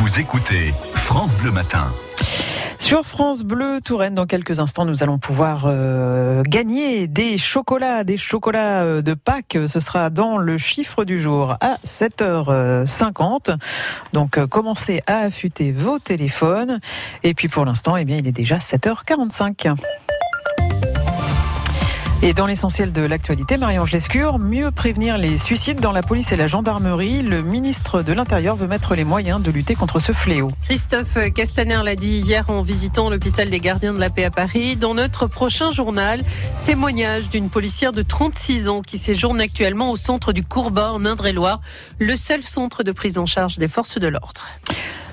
Vous écoutez France Bleu Matin. Sur France Bleu Touraine, dans quelques instants, nous allons pouvoir euh, gagner des chocolats, des chocolats euh, de Pâques. Ce sera dans le chiffre du jour à 7h50. Donc, euh, commencez à affûter vos téléphones. Et puis, pour l'instant, eh bien, il est déjà 7h45. Et dans l'essentiel de l'actualité, Marie-Ange Lescure, mieux prévenir les suicides dans la police et la gendarmerie. Le ministre de l'Intérieur veut mettre les moyens de lutter contre ce fléau. Christophe Castaner l'a dit hier en visitant l'hôpital des gardiens de la paix à Paris. Dans notre prochain journal, témoignage d'une policière de 36 ans qui séjourne actuellement au centre du Courbat en Indre-et-Loire, le seul centre de prise en charge des forces de l'ordre.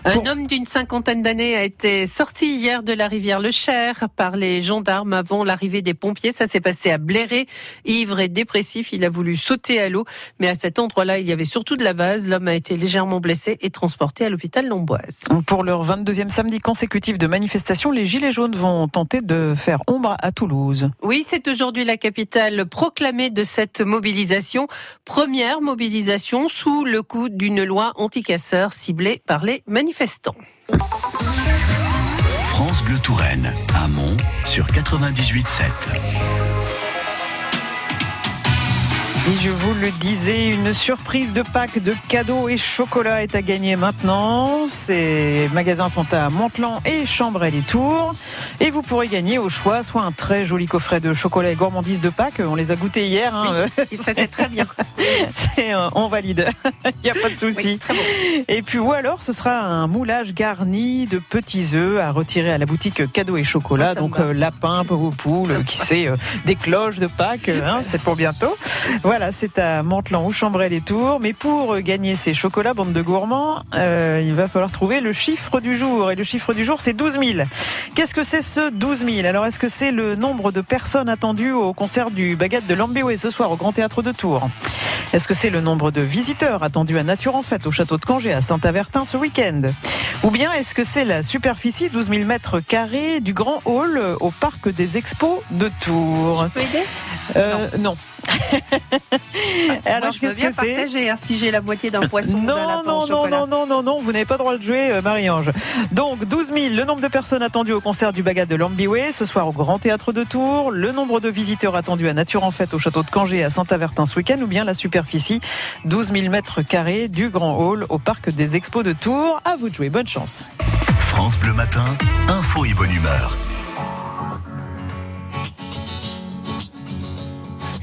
Un homme d'une cinquantaine d'années a été sorti hier de la rivière Le Cher par les gendarmes avant l'arrivée des pompiers. Ça s'est passé à Bléré. Ivre et dépressif, il a voulu sauter à l'eau, mais à cet endroit-là, il y avait surtout de la vase. L'homme a été légèrement blessé et transporté à l'hôpital Lomboise. Pour leur 22e samedi consécutif de manifestation, les Gilets jaunes vont tenter de faire ombre à Toulouse. Oui, c'est aujourd'hui la capitale proclamée de cette mobilisation. Première mobilisation sous le coup d'une loi anti-casseurs ciblée par les manifestants. France Bleu Touraine, Mont sur 98.7. Et je vous le disais, une surprise de Pâques de cadeaux et chocolat est à gagner maintenant. Ces magasins sont à Montlan et Chambray-les-Tours. Et vous pourrez gagner au choix soit un très joli coffret de chocolat et gourmandise de Pâques. On les a goûtés hier. Hein. Oui, c'était très bien. Euh, on valide. Il n'y a pas de souci. bon. Et puis, ou alors, ce sera un moulage garni de petits œufs à retirer à la boutique cadeaux et chocolat. Oh, me Donc, euh, lapin, pauvre poule, qui sait, euh, des cloches de Pâques. hein, c'est pour bientôt. Voilà, c'est à Mantelan ou Chambray-les-Tours. Mais pour gagner ces chocolats, bande de gourmands, euh, il va falloir trouver le chiffre du jour. Et le chiffre du jour, c'est 12 000. Qu'est-ce que c'est ce 12 000 Alors, est-ce que c'est le nombre de personnes attendues au concert du Baguette de Lambéoué ce soir au Grand Théâtre de Tours? Est-ce que c'est le nombre de visiteurs attendus à Nature en Fête au château de Cangé à Saint-Avertin ce week-end? Ou bien est-ce que c'est la superficie 12 000 mètres carrés du Grand Hall au Parc des Expos de Tours? Peux aider? Euh, Non. Alors, Moi, je veux qu'est-ce bien que c'est partager hein, si j'ai la moitié d'un poisson ou d'un non, non, non, non, non, non, non, vous n'avez pas le droit de jouer, euh, Marie-Ange. Donc, 12 000, le nombre de personnes attendues au concert du Bagat de Lambiway ce soir au Grand Théâtre de Tours, le nombre de visiteurs attendus à Nature en Fête au château de Cangé à Saint-Avertin ce week-end, ou bien la superficie 12 000 mètres carrés du Grand Hall au Parc des Expos de Tours. À vous de jouer, bonne chance. France Bleu Matin, info et bonne humeur.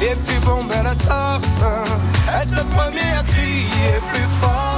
et puis bomber la torse. Être le premier à crier plus fort.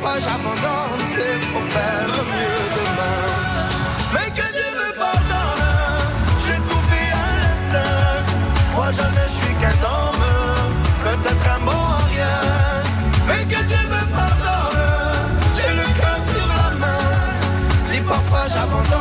Parfois j'abandonne, c'est pour faire mieux demain. Mais que Dieu me pardonne, j'ai tout fait à l'instinct. Moi je ne suis qu'un homme, peut-être un bon à rien. Mais que Dieu me pardonne, j'ai le cœur sur la main. Si parfois j'abandonne,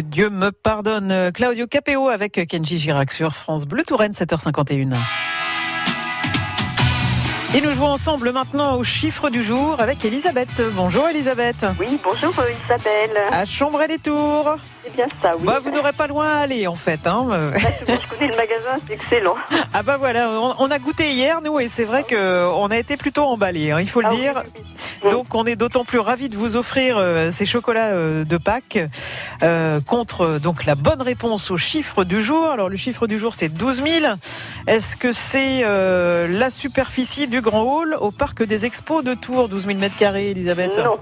Que Dieu me pardonne. Claudio Capéo avec Kenji Girac sur France Bleu Touraine, 7h51. Et nous jouons ensemble maintenant au chiffre du jour avec Elisabeth. Bonjour Elisabeth. Oui, bonjour Isabelle. À Chambray-les-Tours. C'est bien ça, oui. Bah, vous n'aurez pas loin à aller en fait. Hein. Exactement, je connais le magasin, c'est excellent. Ah bah voilà, on, on a goûté hier nous et c'est vrai que on a été plutôt emballés, hein, il faut le Ah dire. oui, oui. Donc on est d'autant plus ravis de vous offrir euh, ces chocolats euh, de Pâques euh, contre donc la bonne réponse au chiffre du jour. Alors le chiffre du jour c'est 12 000. Est-ce que c'est la superficie du Grand Hall au parc des Expos de Tours? 12 000 mètres carrés, Elisabeth? Non,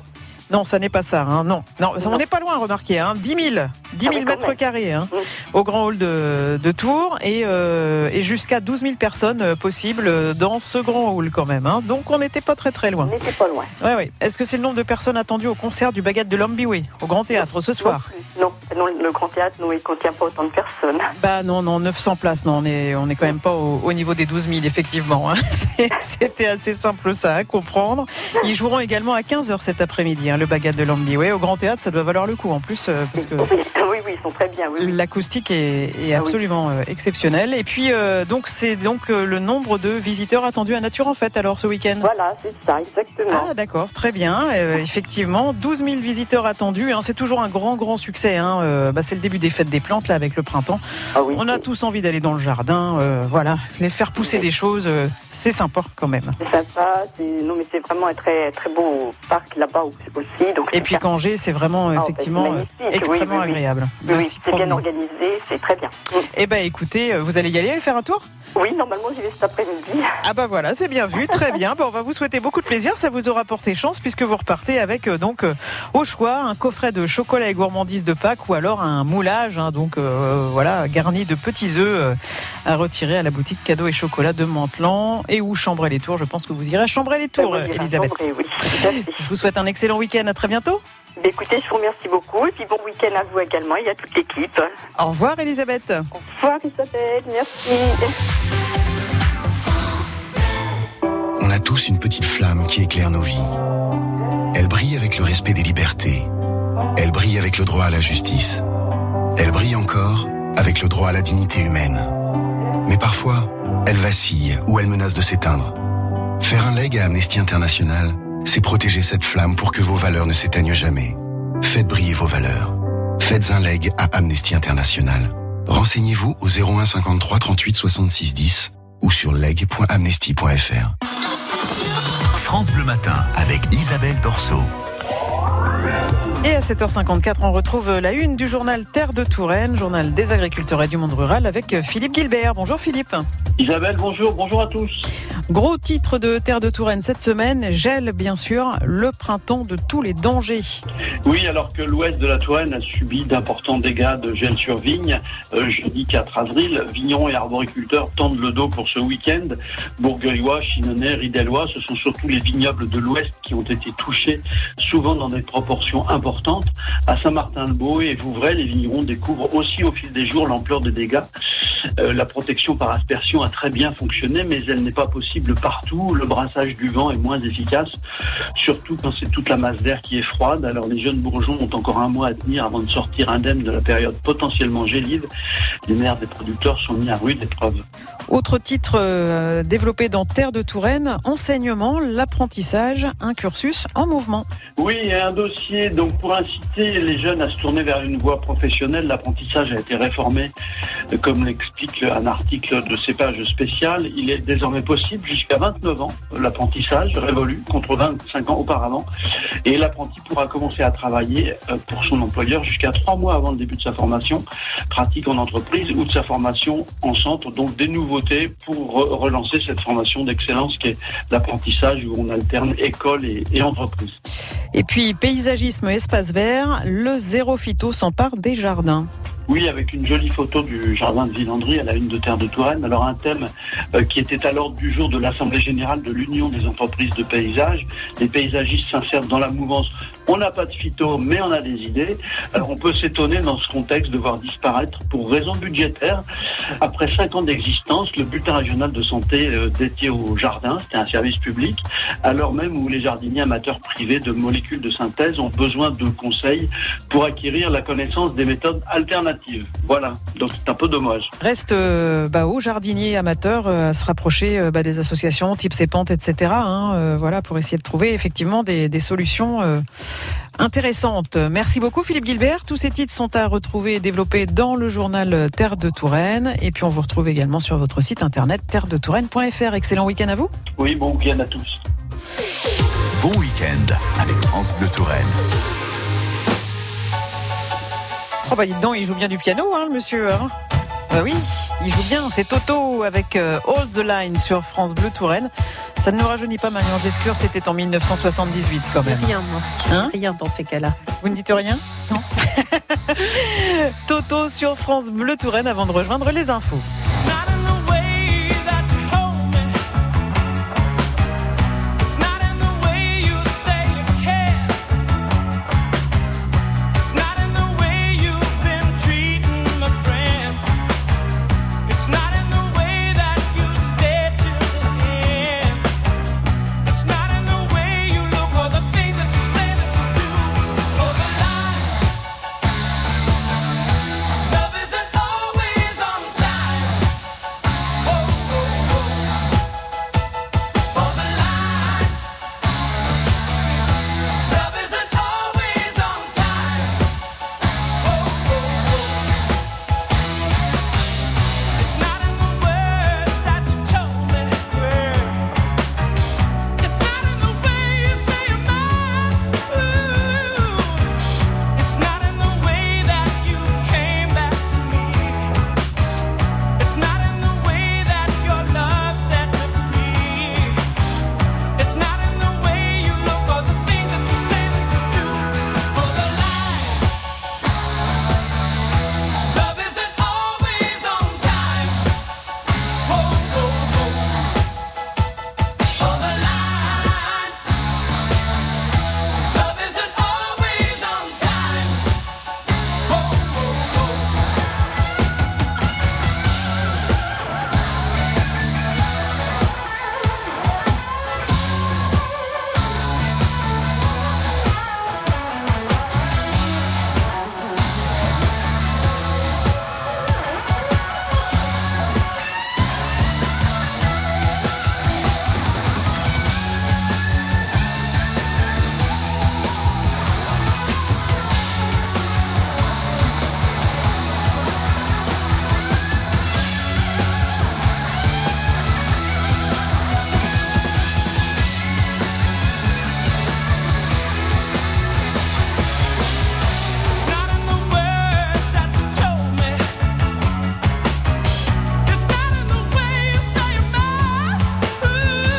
Non, ça n'est pas ça. hein, non, non, on n'est pas loin, remarquez. Hein, 10 000, 10 000 Ah oui, quand mètres carrés hein, au Grand Hall de, de Tours et, euh, et jusqu'à 12 000 personnes euh, possibles dans ce Grand Hall quand même. hein. Donc on n'était pas très très on loin. n'était pas loin. Ouais, ouais. Est-ce que c'est le nombre de personnes attendues au concert du Baguette de l'Ambiway au Grand Théâtre ce soir? Non. Non, le grand théâtre, non, il contient pas autant de personnes. Bah non, non, 900 places, non, on est, on est quand même pas au, au niveau des 12 000, effectivement. hein. C'était assez simple ça à comprendre. Ils joueront également à 15h cet après-midi, hein, le Baguette de l'Ambiway. Au Grand Théâtre, ça doit valoir le coup en plus, euh, parce que... Oui, oui, oui, ils sont très bien. Oui, oui. L'acoustique est, est Ah absolument euh, exceptionnelle. Et puis, euh, donc, c'est donc euh, le nombre de visiteurs attendus à Nature en Fête, alors, ce week-end? Voilà, c'est ça, exactement. Ah d'accord, très bien. Euh, effectivement, 12 000 visiteurs attendus. hein. c'est toujours un grand, grand succès. hein. Euh, bah, c'est le début des fêtes des plantes là avec le printemps. Ah oui, On a tous envie d'aller dans le jardin. voilà, les faire pousser des choses, c'est sympa quand même. c'est sympa. Non, mais c'est vraiment un très, très beau parc là-bas aussi. Donc Et puis qu'Angers, c'est vraiment Ah, effectivement euh, magnifique. Oui, extrêmement agréable. Oui, c'est bien organisé, c'est très bien. Eh ben écoutez, euh, vous allez y aller faire un tour? Oui, normalement, j'y vais cet après-midi. Ah bah voilà, c'est bien vu, très bien. Bon, on va vous souhaiter beaucoup de plaisir, ça vous aura porté chance puisque vous repartez avec euh, donc euh, au choix un coffret de chocolat et gourmandise de Pâques ou alors un moulage, hein, donc euh, voilà garni de petits œufs à retirer à la boutique cadeaux et chocolat de Mantelan et ou Chambray-les-Tours. Je pense que vous irez à Chambray-les-Tours, Oui, oui, Elisabeth. oui. Je vous souhaite un excellent week-end, à très bientôt. Bah, Écoutez, je vous remercie beaucoup. Et puis bon week-end à vous également. Il y a toute l'équipe. Au revoir, Elisabeth. Au revoir Isabelle, merci. On a tous une petite flamme qui éclaire nos vies. Elle brille avec le respect des libertés. Elle brille avec le droit à la justice. Elle brille encore avec le droit à la dignité humaine. Mais parfois, elle vacille ou elle menace de s'éteindre. Faire un leg à Amnesty International, c'est protéger cette flamme pour que vos valeurs ne s'éteignent jamais. Faites briller vos valeurs. Faites un leg à Amnesty International. Renseignez-vous au 01 53 38 66 10 ou sur leg.amnesty.fr. France Bleu Matin avec Isabelle Dorso. Et à 7h54, on retrouve la une du journal Terre de Touraine, journal des agriculteurs et du monde rural avec Philippe Gilbert. Bonjour Philippe. Isabelle, bonjour, bonjour à tous. Gros titre de Terre de Touraine cette semaine, gèle bien sûr, le printemps de tous les dangers. Oui, alors que l'ouest de la Touraine a subi d'importants dégâts de gel sur vigne, euh, jeudi 4 avril, vignerons et arboriculteurs tendent le dos pour ce week-end. Bourgueillois, Chinonnais, Ridellois, ce sont surtout les vignobles de l'ouest qui ont été touchés, souvent dans des proportions importantes. À Saint-Martin-le-Beau et Vouvray, les vignerons découvrent aussi au fil des jours l'ampleur des dégâts. Euh, la protection par aspersion a très bien fonctionné, mais elle n'est pas possible partout. Le brassage du vent est moins efficace, surtout quand c'est toute la masse d'air qui est froide. Alors les jeunes bourgeons ont encore un mois à tenir avant de sortir indemnes de la période potentiellement gélide. Les nerfs des producteurs sont mis à rude épreuve. Autre titre euh, développé dans Terre de Touraine, enseignement, l'apprentissage, un cursus en mouvement. Oui, et un dossier donc pour inciter les jeunes à se tourner vers une voie professionnelle. L'apprentissage a été réformé, comme l'explique explique un article de cépage spécial, il est désormais possible jusqu'à 29 ans l'apprentissage révolu contre 25 ans auparavant. Et l'apprenti pourra commencer à travailler euh, pour son employeur jusqu'à trois mois avant le début de sa formation, pratique en entreprise ou de sa formation en centre. Donc des nouveautés pour relancer cette formation d'excellence qui est l'apprentissage où on alterne école et entreprise. Et puis paysagisme, espace vert, le zéro phyto s'empare des jardins. Oui, avec une jolie photo du jardin de Villandry à la une de Terre de Touraine. Alors un thème euh, qui était à l'ordre du jour de l'Assemblée générale de l'Union des entreprises de paysage. Les paysagistes s'insèrent dans la mouvance. On n'a pas de phyto, mais on a des idées. Alors on peut s'étonner dans ce contexte de voir disparaître, pour raisons budgétaires, après cinq ans d'existence, le bulletin régional de santé euh, dédié au jardin. C'était un service public, alors même où les jardiniers amateurs privés de molécules de synthèse ont besoin de conseils pour acquérir la connaissance des méthodes alternatives voilà, donc c'est un peu dommage. Reste euh, bah, aux jardiniers amateurs euh, à se rapprocher bah, des associations type Cépante, etc. Hein, voilà, pour essayer de trouver effectivement des, solutions intéressantes. Merci beaucoup Philippe Gilbert. Tous ces titres sont à retrouver et développer dans le journal Terre de Touraine. Et puis on vous retrouve également sur votre site internet terre-de-touraine.fr. Excellent week-end à vous. Oui, bon week-end à tous. Bon week-end avec France Bleu Touraine. Oh bah dites donc, il joue bien du piano, hein, le monsieur. Hein. bah oui, il joue bien. C'est Toto avec euh, All the Line sur France Bleu Touraine. Ça ne nous rajeunit pas, Marion Lescure, c'était en 1978 quand même. Rien, moi. Hein rien dans ces cas-là. Vous ne dites rien Non. Toto sur France Bleu Touraine avant de rejoindre les infos.